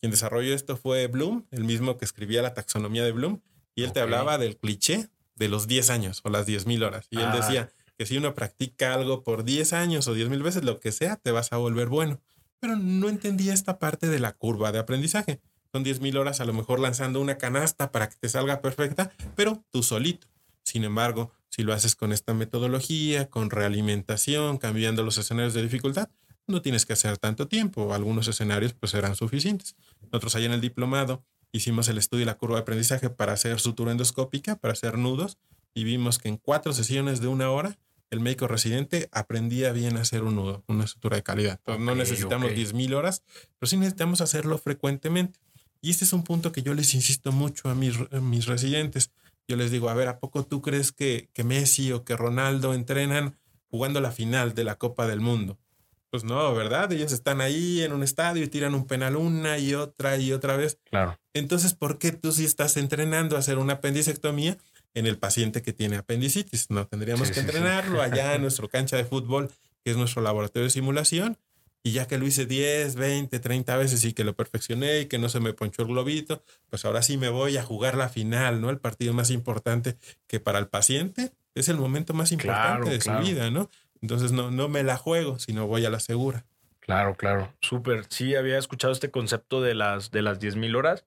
Quien desarrolló esto fue Bloom, el mismo que escribía la taxonomía de Bloom, y él te hablaba del cliché de los 10 años o las 10.000 horas. Y él ah. decía, que si uno practica algo por 10 años o 10 mil veces, lo que sea, te vas a volver bueno. Pero no entendía esta parte de la curva de aprendizaje. Son 10 mil horas a lo mejor lanzando una canasta para que te salga perfecta, pero tú solito. Sin embargo, si lo haces con esta metodología, con realimentación, cambiando los escenarios de dificultad, no tienes que hacer tanto tiempo. Algunos escenarios pues serán suficientes. Nosotros allá en el diplomado hicimos el estudio de la curva de aprendizaje para hacer sutura endoscópica, para hacer nudos, y vimos que en cuatro sesiones de una hora el médico residente aprendía bien a hacer un nudo, una estructura de calidad. no necesitamos 10.000 horas, pero sí necesitamos hacerlo frecuentemente. Y este es un punto que yo les insisto mucho a mis, mis residentes. Yo les digo, a ver, ¿a poco tú crees que, que Messi o que Ronaldo entrenan jugando la final de la Copa del Mundo. Pues no, ¿verdad? Ellos están ahí en un estadio y tiran un penal una y otra y otra vez. Claro. Entonces, ¿por qué tú sí estás entrenando a hacer una apendicectomía en el paciente que tiene apendicitis? No tendríamos Sí, que sí, sí. entrenarlo allá en nuestro cancha de fútbol, que es nuestro laboratorio de simulación. Y ya que lo hice 10, 20, 30 veces y que lo perfeccioné y que no se me ponchó el globito, pues ahora sí me voy a jugar la final, ¿no? El partido más importante que para el paciente es el momento más importante Claro, de claro. su vida, ¿no? Entonces no, no me la juego, sino voy a la segura. Claro, claro. Súper. Sí, había escuchado este concepto de las, de las 10.000 horas,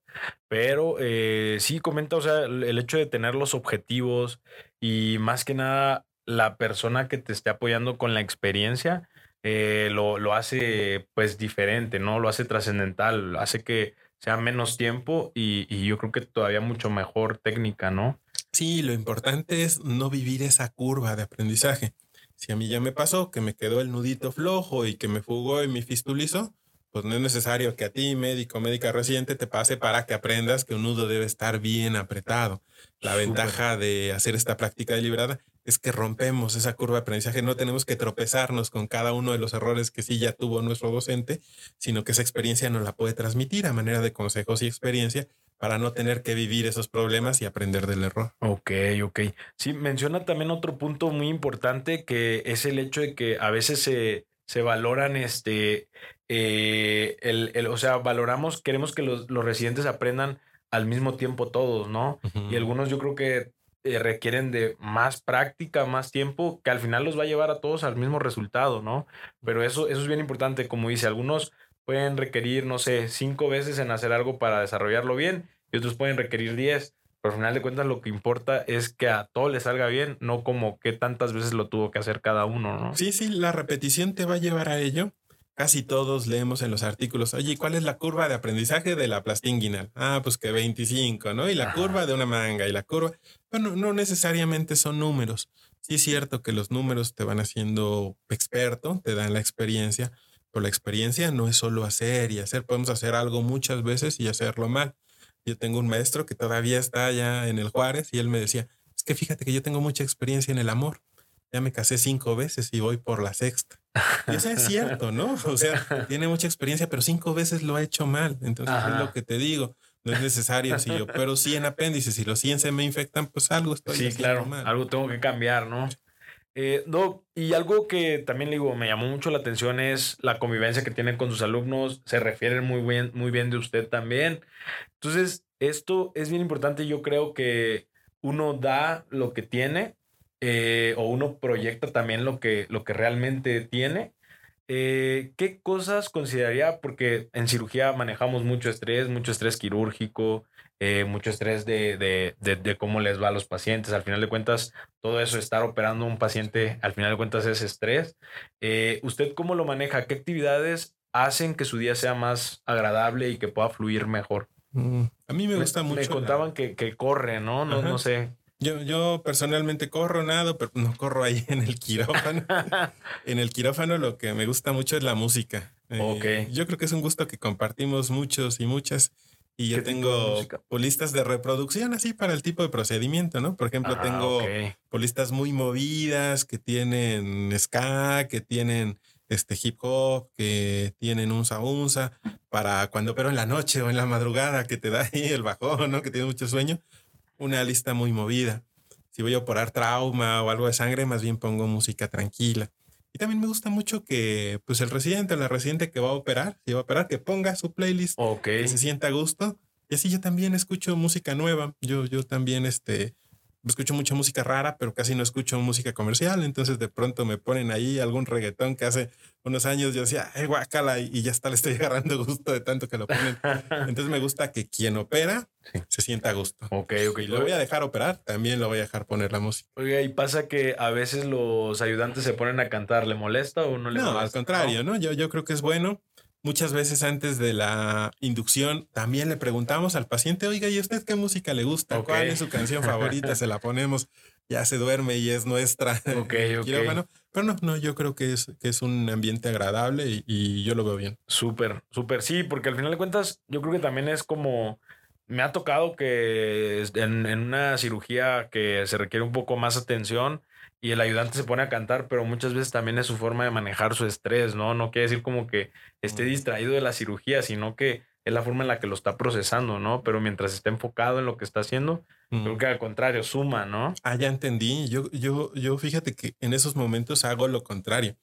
pero eh, sí comenta, o sea, el el hecho de tener los objetivos y más que nada la persona que te esté apoyando con la experiencia eh, lo, lo hace pues diferente, ¿no? Lo hace trascendental, hace que sea menos tiempo y, y yo creo que todavía mucho mejor técnica, ¿no? Sí, lo importante es no vivir esa curva de aprendizaje. Si a mí ya me pasó que me quedó el nudito flojo y que me fugó y me fistulizó, pues no es necesario que a ti, médico, médica reciente, te pase para que aprendas que un nudo debe estar bien apretado. La ventaja de hacer esta práctica deliberada es que rompemos esa curva de aprendizaje. No tenemos que tropezarnos con cada uno de los errores que sí ya tuvo nuestro docente, sino que esa experiencia nos la puede transmitir a manera de consejos y experiencia para no tener que vivir esos problemas y aprender del error. Ok, ok. Sí, menciona también otro punto muy importante que es el hecho de que a veces se, se valoran este, eh, el, el- o sea, valoramos, queremos que los, los residentes aprendan al mismo tiempo todos, ¿no? Y algunos yo creo que eh, requieren de más práctica, más tiempo, que al final los va a llevar a todos al mismo resultado, ¿no? Pero eso, eso es bien importante, como dice, algunos pueden requerir, no sé, cinco veces en hacer algo para desarrollarlo bien y otros pueden requerir diez. Pero al final de cuentas lo que importa es que a todo le salga bien, no como qué tantas veces lo tuvo que hacer cada uno, ¿no? Sí, sí, la repetición te va a llevar a ello. Casi todos leemos en los artículos, oye, ¿cuál es la curva de aprendizaje de la plastinguinal? Ah, pues que 25, ¿no? Y la Ajá. curva de una manga y la curva. Bueno, no necesariamente son números. Sí es cierto que los números te van haciendo experto, te dan la experiencia, pero la experiencia no es solo hacer y hacer. Podemos hacer algo muchas veces y hacerlo mal. Yo tengo un maestro que todavía está allá en el Juárez y él me decía, es que fíjate que yo tengo mucha experiencia en el amor. Ya me casé cinco veces y voy por la sexta. Y eso es cierto, ¿no? O sea, tiene mucha experiencia, pero cinco veces lo ha hecho mal. Entonces Ajá. es lo que te digo. No es necesario si yo, pero 100 apéndices y los 100 se me infectan, pues algo estoy Sí, claro, mal. algo tengo que cambiar, ¿no? Eh, Doc, y algo que también le digo, me llamó mucho la atención es la convivencia que tienen con sus alumnos, se refieren muy bien, muy bien de usted también. Entonces, esto es bien importante, yo creo que uno da lo que tiene eh, o uno proyecta también lo que, lo que realmente tiene. Eh, ¿Qué cosas consideraría? Porque en cirugía manejamos mucho estrés, mucho estrés quirúrgico, eh, mucho estrés de, de, de, de cómo les va a los pacientes. Al final de cuentas, todo eso, estar operando a un paciente, al final de cuentas es estrés. Eh, ¿Usted cómo lo maneja? ¿Qué actividades hacen que su día sea más agradable y que pueda fluir mejor? Mm, A mí me gusta mucho. Me la- contaban que, que corre, ¿no? No, Ajá. no sé. Yo, yo personalmente corro nado, pero no corro ahí en el quirófano. en el quirófano lo que me gusta mucho es la música. Eh, Ok. Yo creo que es un gusto que compartimos muchos y muchas. Y yo ¿Qué tipo de tengo polistas de reproducción así para el tipo de procedimiento, ¿no? Por ejemplo, Ah, tengo ok. polistas muy movidas que tienen ska, que tienen este hip hop, que tienen unza unza para cuando opero en la noche o en la madrugada que te da ahí el bajón, ¿no? Que tiene mucho sueño. Una lista muy movida. Si voy a operar trauma o algo de sangre, más bien pongo música tranquila. Y también me gusta mucho que, pues, el residente o la residente que va a operar, si va a operar, que ponga su playlist Ok. que se sienta a gusto. Y así yo también escucho música nueva. Yo, yo también este, escucho mucha música rara, pero casi no escucho música comercial. Entonces de pronto me ponen ahí algún reggaetón que hace unos años yo decía, ay, guácala, y, y ya está, le estoy agarrando gusto de tanto que lo ponen. Entonces me gusta que quien opera Sí. se sienta a gusto. Ok, ok. Lo voy a dejar operar, también lo voy a dejar poner la música. Oiga, y pasa que a veces los ayudantes se ponen a cantar. ¿Le molesta o no le No, molesta? al contrario, ¿no? Yo, yo creo que es bueno. Muchas veces antes de la inducción también le preguntamos al paciente, oiga, ¿y usted qué música le gusta? Ok. ¿Cuál es su canción favorita? Se la ponemos, ya se duerme y es nuestra. Ok, ok. quirófano. Pero no, no, yo creo que es, que es un ambiente agradable y, y yo lo veo bien. Súper, súper, sí, porque al final de cuentas yo creo que también es como me ha tocado que en, en, una cirugía que se requiere un poco más atención y el ayudante se pone a cantar, pero muchas veces también es su forma de manejar su estrés, ¿no? No quiere decir como que esté distraído de la cirugía, sino que es la forma en la que lo está procesando, ¿no? Pero mientras está enfocado en lo que está haciendo, creo que al contrario, suma, ¿no? Ah, ya entendí. Yo, yo, yo fíjate que en esos momentos hago lo contrario.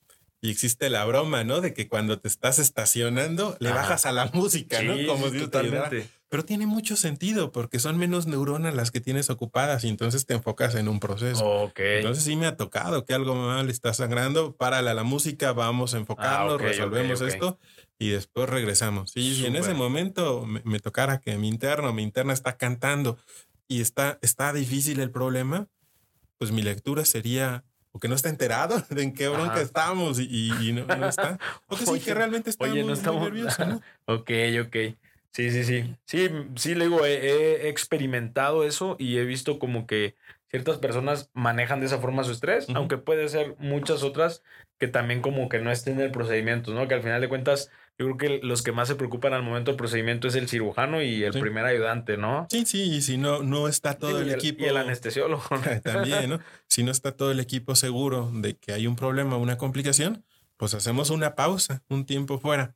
Y existe la broma, ¿no? De que cuando te estás estacionando, le bajas a la música, ¿no? Como si totalmente. Pero tiene mucho sentido porque son menos neuronas las que tienes ocupadas y entonces te enfocas en un proceso. Ok. Entonces sí me ha tocado que algo mal está sangrando, párale a la música, vamos a enfocarnos, ah, resolvemos esto y después regresamos. Y en ese momento me, tocara que mi interno, mi interna está cantando y está, está difícil el problema, pues mi lectura sería o que no está enterado de en qué bronca estamos y, no, está. O que sí, que realmente está muy, nervioso, ¿no? ok, ok. Sí, sí, sí. Sí, sí, le digo, he, experimentado eso y he visto como que ciertas personas manejan de esa forma su estrés, aunque puede ser muchas otras que también como que no estén en el procedimiento, ¿no? Que al final de cuentas yo creo que los que más se preocupan al momento del procedimiento es el cirujano y el primer ayudante, ¿no? Sí, sí, y si no, no está todo el, equipo. Y el anestesiólogo. También, ¿no? Si no está todo el equipo seguro de que hay un problema, una complicación, pues hacemos una pausa, un tiempo fuera.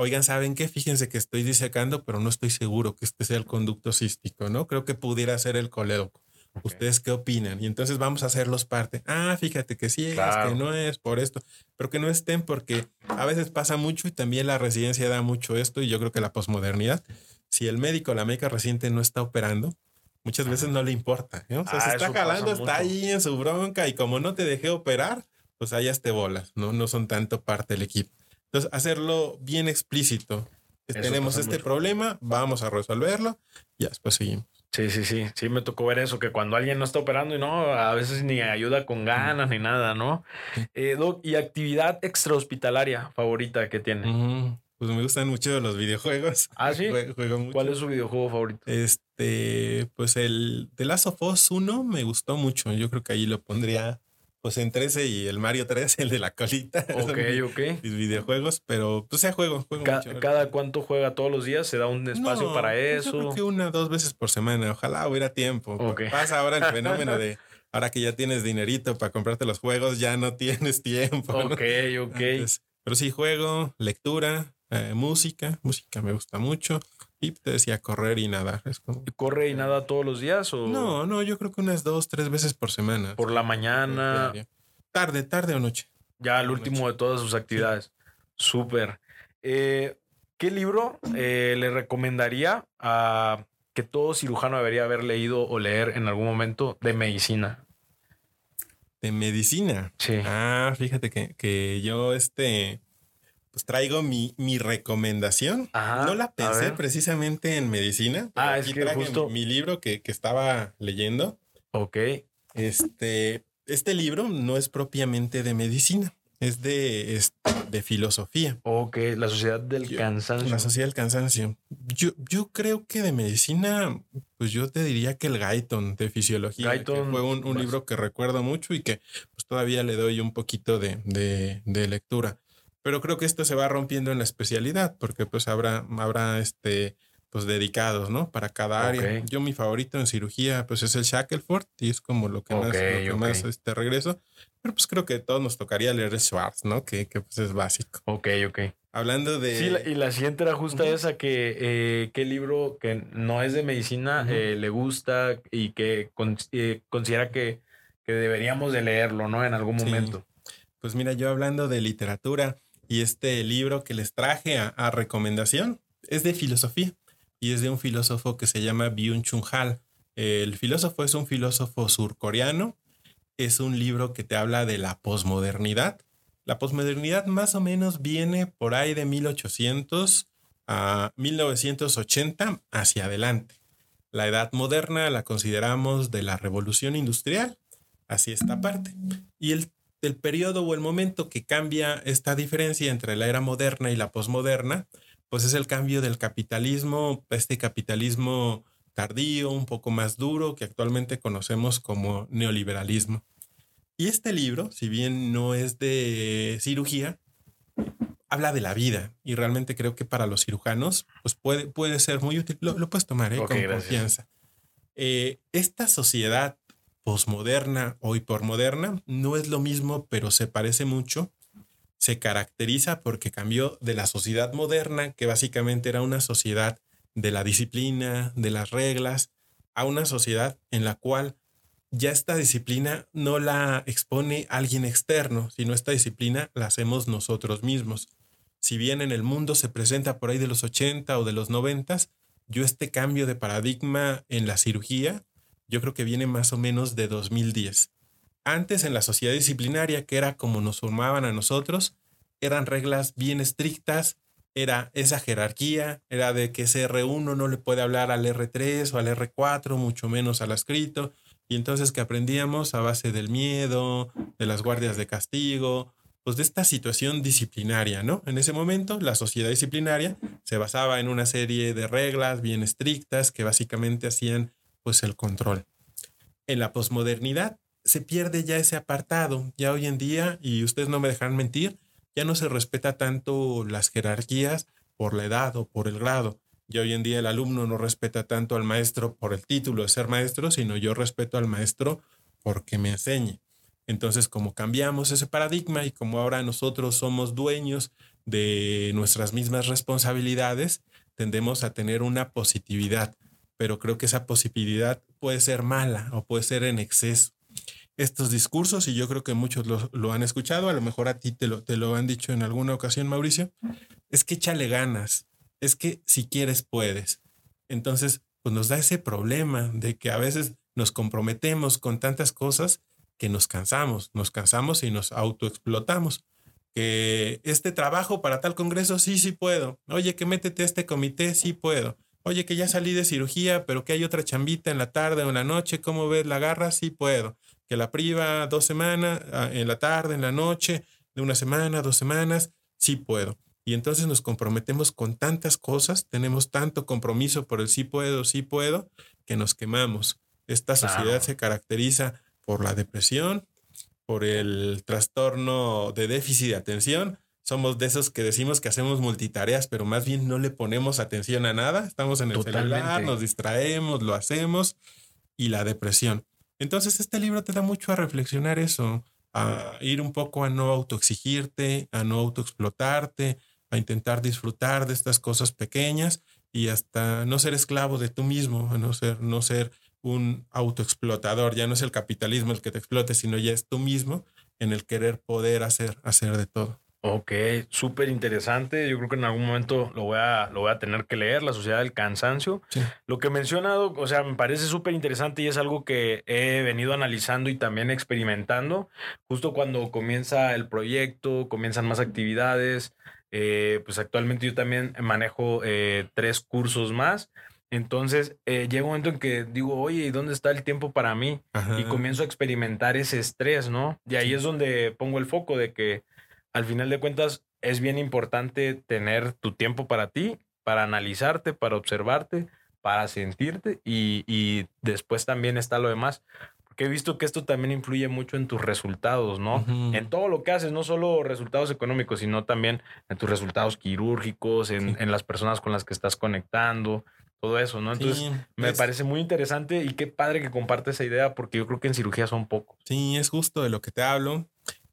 Oigan, ¿saben qué? Fíjense que estoy disecando, pero no estoy seguro que este sea el conducto cístico, ¿no? Creo que pudiera ser el colédoco. ¿Ustedes qué opinan? Y entonces vamos a hacerlos parte. Ah, fíjate que sí, es que no es por esto, pero que no estén porque a veces pasa mucho y también la residencia da mucho esto y yo creo que la posmodernidad, si el médico, la médica reciente no está operando, muchas veces no le importa. ¿no? O sea, se ah, está jalando, está ahí en su bronca y como no te dejé operar, pues allá te bolas, ¿no? No son tanto parte del equipo. Entonces, hacerlo bien explícito. Tenemos este problema, vamos a resolverlo y después seguimos. Sí, sí, sí. Sí, me tocó ver eso, que cuando alguien no está operando y no, a veces ni ayuda con ganas ni nada, ¿no? Eh, Doc, ¿y actividad extrahospitalaria favorita que tiene? Pues me gustan mucho los videojuegos. Ah, sí. ¿Cuál es su videojuego favorito? Este, pues el The Last of Us 1 me gustó mucho. Yo creo que ahí lo pondría pues en 13 y el Mario 3, el de la colita. Ok, ok. Mis videojuegos, pero pues ya juego. juego ¿Cada cuánto juega todos los días? ¿Se da un espacio para eso? Yo creo que una, dos veces por semana. Ojalá hubiera tiempo. Pasa ahora el fenómeno de ahora que ya tienes dinerito para comprarte los juegos, ya no tienes tiempo. Ok, ok. pero sí, juego, lectura, eh, música. Música me gusta mucho. Y te decía correr y nadar. Es como... ¿Corre y nada todos los días? O... No, no, yo creo que unas dos, tres veces por semana. Por la mañana. Tarde, tarde o noche. Ya, el último de todas sus actividades. Súper. Eh, ¿Qué libro eh, le recomendaría a que todo cirujano debería haber leído o leer en algún momento de medicina? De medicina. Sí. Ah, fíjate que, que yo este pues traigo mi, mi recomendación. no la pensé precisamente en medicina. Ah, es que justo mi, libro que, que, estaba leyendo. Ok. Este, este libro no es propiamente de medicina, es de, de filosofía. Ok, la sociedad del cansancio. La sociedad del cansancio. Yo, yo creo que de medicina, pues yo te diría que el Gaiton de fisiología. Gaiton, fue un, un libro que recuerdo mucho y que pues todavía le doy un poquito de, de, de lectura. Pero creo que esto se va rompiendo en la especialidad, porque pues habrá, habrá este, pues dedicados, ¿no? Para cada área. Yo mi favorito en cirugía, pues es el Shackelford, y es como lo que más, lo que más este, regreso. Pero pues creo que a todos nos tocaría leer Schwartz, ¿no? Que, que pues es básico. Ok, ok. Hablando de... Sí, y la siguiente era justa esa, que eh, qué libro que no es de medicina eh, le gusta y que eh, considera que, que, deberíamos de leerlo, ¿no? En algún momento. Pues mira, yo hablando de literatura, y este libro que les traje a, recomendación es de filosofía y es de un filósofo que se llama Byung-Chun Han. El filósofo es un filósofo surcoreano. Es un libro que te habla de la posmodernidad. La posmodernidad más o menos viene por ahí de 1800 a 1980 hacia adelante. La edad moderna la consideramos de la revolución industrial, así esta parte. Y el el periodo o el momento que cambia esta diferencia entre la era moderna y la posmoderna, pues es el cambio del capitalismo, este capitalismo tardío, un poco más duro, que actualmente conocemos como neoliberalismo. Y este libro, si bien no es de cirugía, habla de la vida y realmente creo que para los cirujanos pues puede, puede ser muy útil. Lo, puedes tomar ¿eh? con confianza. Eh, esta sociedad posmoderna o hipermoderna no es lo mismo, pero se parece mucho. Se caracteriza porque cambió de la sociedad moderna, que básicamente era una sociedad de la disciplina, de las reglas, a una sociedad en la cual ya esta disciplina no la expone alguien externo, sino esta disciplina la hacemos nosotros mismos. Si bien en el mundo se presenta por ahí de los 80 o de los 90, yo este cambio de paradigma en la cirugía, yo creo que viene más o menos de 2010. Antes en la sociedad disciplinaria, que era como nos formaban a nosotros, eran reglas bien estrictas, era esa jerarquía, era de que ese R1 no le puede hablar al R3 o al R4, mucho menos al escrito, y entonces que aprendíamos a base del miedo, de las guardias de castigo, pues de esta situación disciplinaria, ¿no? En ese momento la sociedad disciplinaria se basaba en una serie de reglas bien estrictas que básicamente hacían pues el control. En la posmodernidad se pierde ya ese apartado, ya hoy en día, y ustedes no me dejan mentir, ya no se respeta tanto las jerarquías por la edad o por el grado, y hoy en día el alumno no respeta tanto al maestro por el título de ser maestro, sino yo respeto al maestro porque me enseñe. Entonces, como cambiamos ese paradigma y como ahora nosotros somos dueños de nuestras mismas responsabilidades, tendemos a tener una positividad, pero creo que esa positividad puede ser mala o puede ser en exceso. Estos discursos, y yo creo que muchos lo, han escuchado, a lo mejor a ti te lo, te lo han dicho en alguna ocasión, Mauricio, es que échale ganas, es que si quieres puedes. Entonces, pues nos da ese problema de que a veces nos comprometemos con tantas cosas que nos cansamos, nos cansamos y nos autoexplotamos. Que este trabajo para tal congreso, sí, sí puedo. Oye, que métete a este comité, sí puedo. Oye, que ya salí de cirugía, pero que hay otra chambita en la tarde o en la noche, ¿cómo ves la garra? Sí puedo. Que la priva dos semanas, ah, en la tarde, en la noche, de una semana, dos semanas, sí puedo. Y entonces nos comprometemos con tantas cosas, tenemos tanto compromiso por el sí puedo, sí puedo, que nos quemamos. Esta sociedad se caracteriza por la depresión, por el trastorno de déficit de atención. Somos de esos que decimos que hacemos multitareas, pero más bien no le ponemos atención a nada. Estamos en el celular, nos distraemos, lo hacemos. Y la depresión. Entonces, este libro te da mucho a reflexionar eso, a ir un poco a no autoexigirte, a no autoexplotarte, a intentar disfrutar de estas cosas pequeñas y hasta no ser esclavo de tú mismo, a no ser, no ser un autoexplotador. Ya no es el capitalismo el que te explote, sino ya es tú mismo en el querer poder hacer, hacer de todo. Ok, súper interesante. Yo creo que en algún momento lo voy a, lo voy a tener que leer, La Sociedad del Cansancio. Lo que he mencionado, o sea, me parece súper interesante y es algo que he venido analizando y también experimentando. Justo cuando comienza el proyecto, comienzan más actividades, eh, pues actualmente yo también manejo eh, tres cursos más. Entonces eh, llega un momento en que digo, oye, ¿y dónde está el tiempo para mí? Y comienzo a experimentar ese estrés, ¿no? Y ahí es donde pongo el foco de que al final de cuentas es bien importante tener tu tiempo para ti, para analizarte, para observarte, para sentirte y, y después también está lo demás he visto que esto también influye mucho en tus resultados, ¿no? En todo lo que haces, no solo resultados económicos, sino también en tus resultados quirúrgicos, en, las personas con las que estás conectando, todo eso, ¿no? Entonces, me parece muy interesante y qué padre que comparte esa idea, porque yo creo que en cirugía son poco. Sí, es justo de lo que te hablo.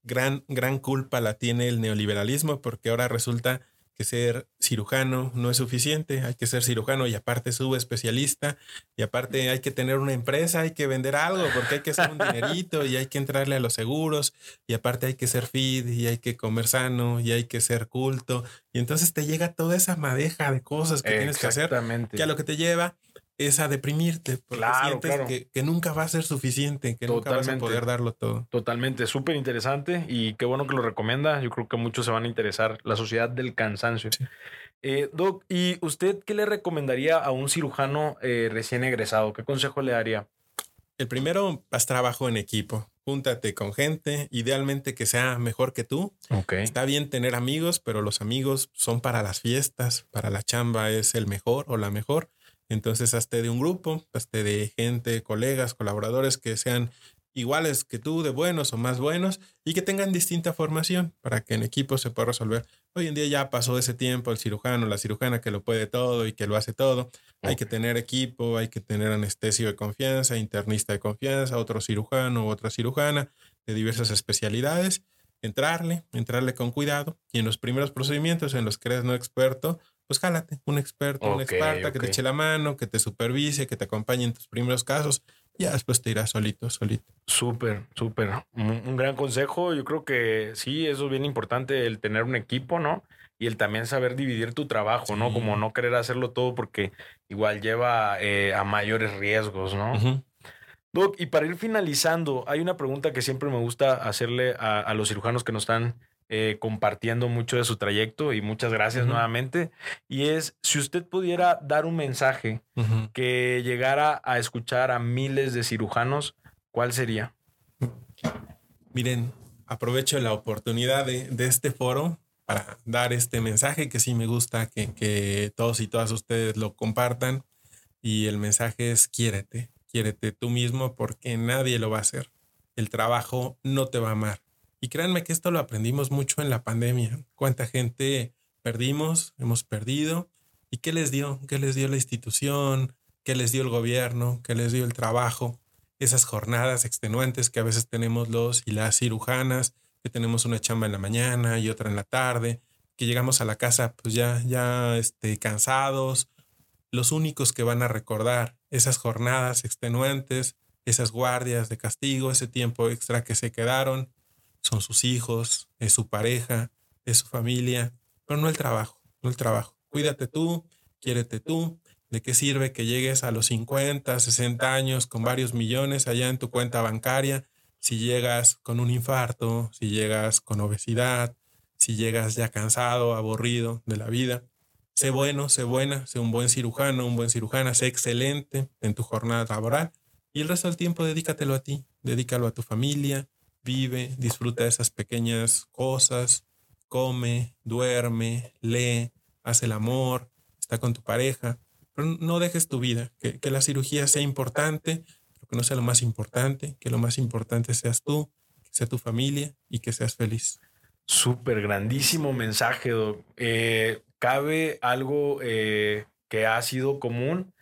Gran, gran culpa la tiene el neoliberalismo, porque ahora resulta que ser cirujano no es suficiente, hay que ser cirujano y aparte subespecialista y aparte hay que tener una empresa, hay que vender algo porque hay que hacer un dinerito y hay que entrarle a los seguros y aparte hay que ser fit y hay que comer sano y hay que ser culto. Y entonces te llega toda esa madeja de cosas que tienes que hacer que a lo que te lleva es a deprimirte, porque sientes Que, nunca va a ser suficiente, que nunca vas a poder darlo todo. Totalmente, súper interesante y qué bueno que lo recomienda. Yo creo que muchos se van a interesar. La sociedad del cansancio. Eh, Doc, ¿y usted qué le recomendaría a un cirujano eh, recién egresado? ¿Qué consejo le daría? El primero, haz trabajo en equipo. Júntate con gente, idealmente que sea mejor que tú. Está bien tener amigos, pero los amigos son para las fiestas, para la chamba es el mejor o la mejor entonces, hazte de un grupo, hazte de gente, colegas, colaboradores que sean iguales que tú, de buenos o más buenos, y que tengan distinta formación para que en equipo se pueda resolver. Hoy en día ya pasó ese tiempo el cirujano, la cirujana que lo puede todo y que lo hace todo. Hay que tener equipo, hay que tener anestesio de confianza, internista de confianza, otro cirujano u otra cirujana de diversas especialidades. Entrarle, entrarle con cuidado. Y en los primeros procedimientos en los que eres no experto, pues jálate un experto, una experta que te eche la mano, que te supervise, que te acompañe en tus primeros casos. Ya después te irás solito, solito. Súper, súper. Un, gran consejo. Yo creo que sí, eso es bien importante, el tener un equipo, ¿no? Y el también saber dividir tu trabajo, ¿no? Como no querer hacerlo todo porque igual lleva eh, a mayores riesgos, ¿no? Doc, y para ir finalizando, hay una pregunta que siempre me gusta hacerle a, a los cirujanos que nos están eh, compartiendo mucho de su trayecto y muchas gracias nuevamente. Y es, si usted pudiera dar un mensaje que llegara a escuchar a miles de cirujanos, ¿cuál sería? Miren, aprovecho la oportunidad de, este foro para dar este mensaje que sí me gusta que, que todos y todas ustedes lo compartan. Y el mensaje es quiérete, quiérete tú mismo porque nadie lo va a hacer. El trabajo no te va a amar y créanme que esto lo aprendimos mucho en la pandemia. Cuánta gente perdimos, hemos perdido. ¿Y qué les dio? ¿Qué les dio la institución? ¿Qué les dio el gobierno? ¿Qué les dio el trabajo? Esas jornadas extenuantes que a veces tenemos los y las cirujanas, que tenemos una chamba en la mañana y otra en la tarde, que llegamos a la casa pues ya, ya este, cansados. Los únicos que van a recordar esas jornadas extenuantes, esas guardias de castigo, ese tiempo extra que se quedaron, son sus hijos, es su pareja, es su familia, pero no el trabajo, no el trabajo. Cuídate tú, quiérete tú. ¿De qué sirve que llegues a los 50, 60 años con varios millones allá en tu cuenta bancaria si llegas con un infarto, si llegas con obesidad, si llegas ya cansado, aburrido de la vida? Sé bueno, sé buena, sé un buen cirujano, un buen cirujana, sé excelente en tu jornada laboral y el resto del tiempo dedícatelo a ti, dedícalo a tu familia, vive, disfruta de esas pequeñas cosas, come, duerme, lee, hace el amor, está con tu pareja, pero no dejes tu vida, que, la cirugía sea importante, pero que no sea lo más importante, que lo más importante seas tú, que sea tu familia y que seas feliz. Súper grandísimo mensaje, Doc. Eh, cabe algo eh, que ha sido común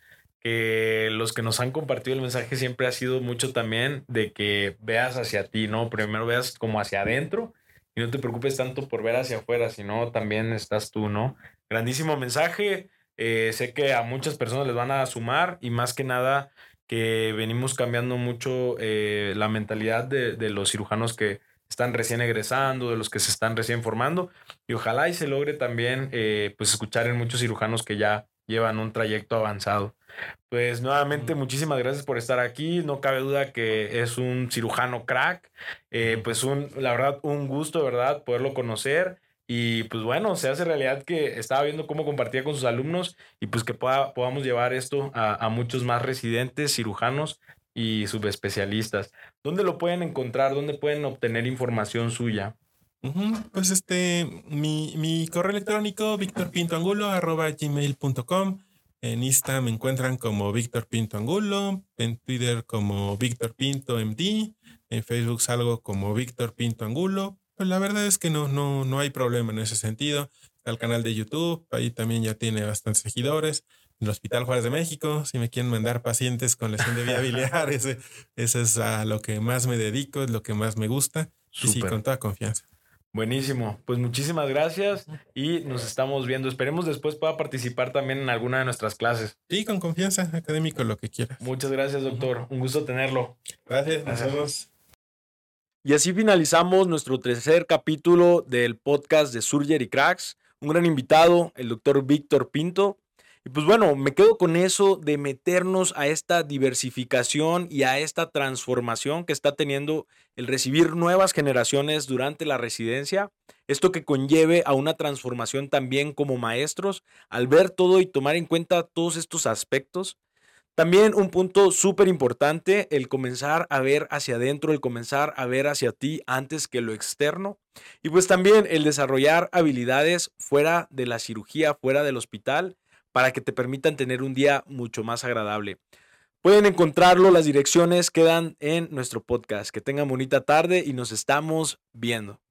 los que nos han compartido el mensaje siempre ha sido mucho también de que veas hacia ti, ¿no? Primero veas como hacia adentro y no te preocupes tanto por ver hacia afuera, sino también estás tú, ¿no? Grandísimo mensaje. Eh, sé que a muchas personas les van a sumar y más que nada que venimos cambiando mucho eh, la mentalidad de, los cirujanos que están recién egresando, de los que se están recién formando y ojalá y se logre también eh, pues escuchar en muchos cirujanos que ya llevan un trayecto avanzado. Pues nuevamente, muchísimas gracias por estar aquí. No cabe duda que es un cirujano crack. Eh, pues un, la verdad, un gusto, ¿verdad? Poderlo conocer. Y pues bueno, se hace realidad que estaba viendo cómo compartía con sus alumnos y pues que pueda, podamos llevar esto a, muchos más residentes, cirujanos y subespecialistas. ¿Dónde lo pueden encontrar? ¿Dónde pueden obtener información suya? Pues este, mi, mi correo electrónico, victorpintoangulo.gmail.com en Insta me encuentran como Víctor Pinto Angulo, en Twitter como Víctor Pinto MD, en Facebook salgo como Víctor Pinto Angulo. Pues la verdad es que no, no, no hay problema en ese sentido. Está el canal de YouTube, ahí también ya tiene bastantes seguidores. En el Hospital Juárez de México, si me quieren mandar pacientes con lesión de vía biliar, ese, es a lo que más me dedico, es lo que más me gusta. Y sí, con toda confianza. Buenísimo. Pues muchísimas gracias y nos estamos viendo. Esperemos después pueda participar también en alguna de nuestras clases. Sí, con confianza, académico, lo que quieras. Muchas gracias, doctor. Un gusto tenerlo. Gracias, nos vemos. Y así finalizamos nuestro tercer capítulo del podcast de Surger y Cracks. Un gran invitado, el doctor Víctor Pinto. Y pues bueno, me quedo con eso de meternos a esta diversificación y a esta transformación que está teniendo el recibir nuevas generaciones durante la residencia. Esto que conlleve a una transformación también como maestros, al ver todo y tomar en cuenta todos estos aspectos. También un punto súper importante, el comenzar a ver hacia adentro, el comenzar a ver hacia ti antes que lo externo. Y pues también el desarrollar habilidades fuera de la cirugía, fuera del hospital para que te permitan tener un día mucho más agradable. Pueden encontrarlo, las direcciones quedan en nuestro podcast. Que tengan bonita tarde y nos estamos viendo.